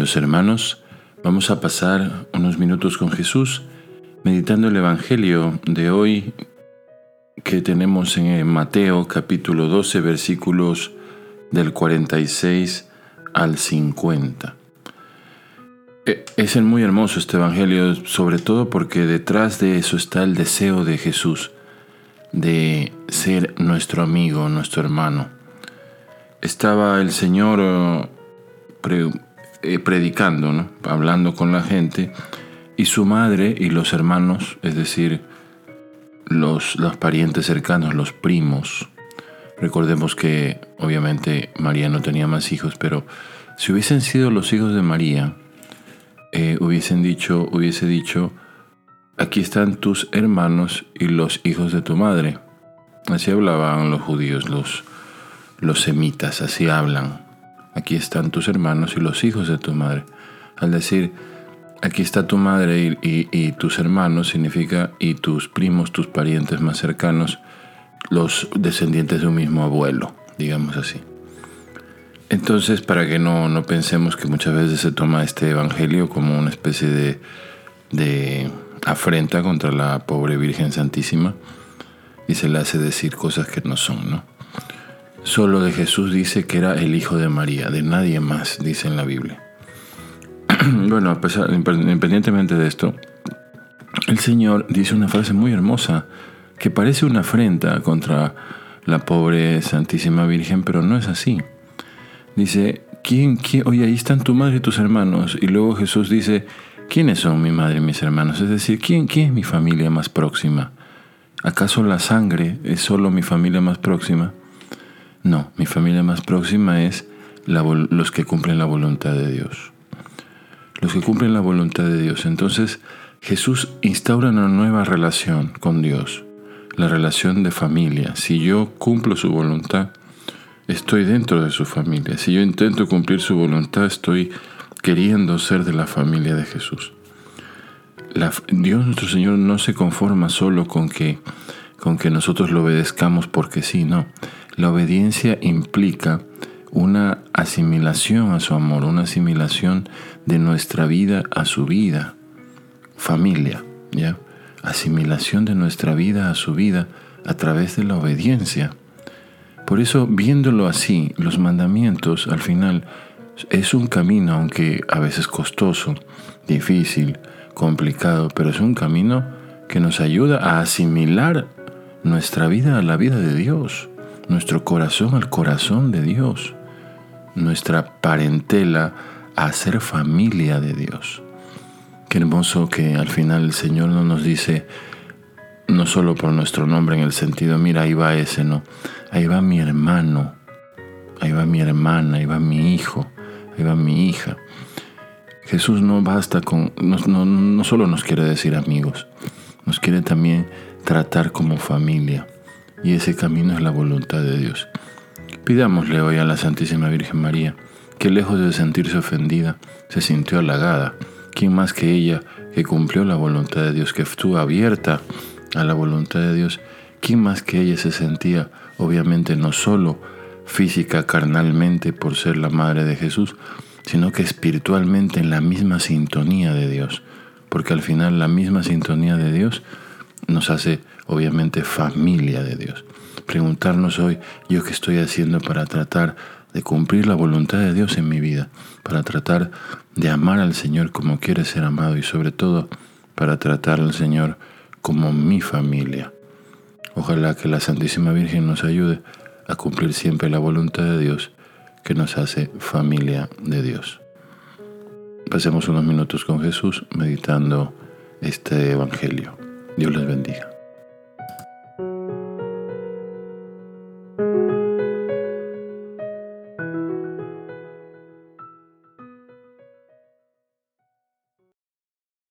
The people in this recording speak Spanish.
Hermanos, vamos a pasar unos minutos con Jesús meditando el Evangelio de hoy que tenemos en Mateo capítulo 12 versículos del 46 al 50. E, es muy hermoso este Evangelio, sobre todo porque detrás de eso está el deseo de Jesús de ser nuestro amigo, nuestro hermano. Estaba el Señor eh, predicando, hablando con la gente, y su madre y los hermanos, es decir, los, los parientes cercanos, los primos. Recordemos que obviamente María no tenía más hijos, pero si hubiesen sido los hijos de María, eh, hubiesen dicho, hubiese dicho, aquí están tus hermanos y los hijos de tu madre. Así hablaban los judíos, los, los semitas, así hablan. Aquí están tus hermanos y los hijos de tu madre. Al decir, aquí está tu madre y, tus hermanos, significa y tus primos, tus parientes más cercanos, los descendientes de un mismo abuelo, digamos así. Entonces, para que no, no pensemos que muchas veces se toma este Evangelio como una especie de, de afrenta contra la pobre Virgen Santísima y se le hace decir cosas que no son, ¿no? Solo de Jesús dice que era el hijo de María, de nadie más, dice en la Biblia. bueno, a pesar, independientemente de esto, el Señor dice una frase muy hermosa que parece una afrenta contra la pobre Santísima Virgen, pero no es así. Dice, ¿quién, quién? Oye, ahí están tu madre y tus hermanos. Y luego Jesús dice, ¿quiénes son mi madre y mis hermanos? Es decir, ¿quién, quién es mi familia más próxima? ¿Acaso la sangre es solo mi familia más próxima? No, mi familia más próxima es los que cumplen la voluntad de Dios. Los que cumplen la voluntad de Dios. Entonces Jesús instaura una nueva relación con Dios, la relación de familia. Si yo cumplo su voluntad, estoy dentro de su familia. Si yo intento cumplir su voluntad, estoy queriendo ser de la familia de Jesús. Dios nuestro Señor no se conforma solo con que, con que nosotros lo obedezcamos porque sí, no. La obediencia implica una asimilación a su amor, una asimilación de nuestra vida a su vida. Familia, ¿ya? Asimilación de nuestra vida a su vida a través de la obediencia. Por eso, viéndolo así, los mandamientos al final es un camino, aunque a veces costoso, difícil, complicado, pero es un camino que nos ayuda a asimilar nuestra vida a la vida de Dios, nuestro corazón al corazón de Dios, nuestra parentela a ser familia de Dios. Qué hermoso que al final el Señor no nos dice, no solo por nuestro nombre en el sentido, mira, ahí va ese, no, ahí va mi hermano, ahí va mi hermana, ahí va mi hijo, ahí va mi hija. Jesús no basta con, no, no, no solo nos quiere decir amigos, nos quiere también tratar como familia. Y ese camino es la voluntad de Dios. Pidámosle hoy a la Santísima Virgen María, que lejos de sentirse ofendida, se sintió halagada. ¿Quién más que ella, que cumplió la voluntad de Dios, que estuvo abierta a la voluntad de Dios? ¿Quién más que ella se sentía obviamente no solo física, carnalmente, por ser la madre de Jesús, sino que espiritualmente en la misma sintonía de Dios, porque al final la misma sintonía de Dios nos hace obviamente familia de Dios. Preguntarnos hoy, ¿yo qué estoy haciendo para tratar de cumplir la voluntad de Dios en mi vida? Para tratar de amar al Señor como quiere ser amado y sobre todo para tratar al Señor como mi familia. Ojalá que la Santísima Virgen nos ayude a cumplir siempre la voluntad de Dios que nos hace familia de Dios. Pasemos unos minutos con Jesús meditando este Evangelio. Dios les bendiga.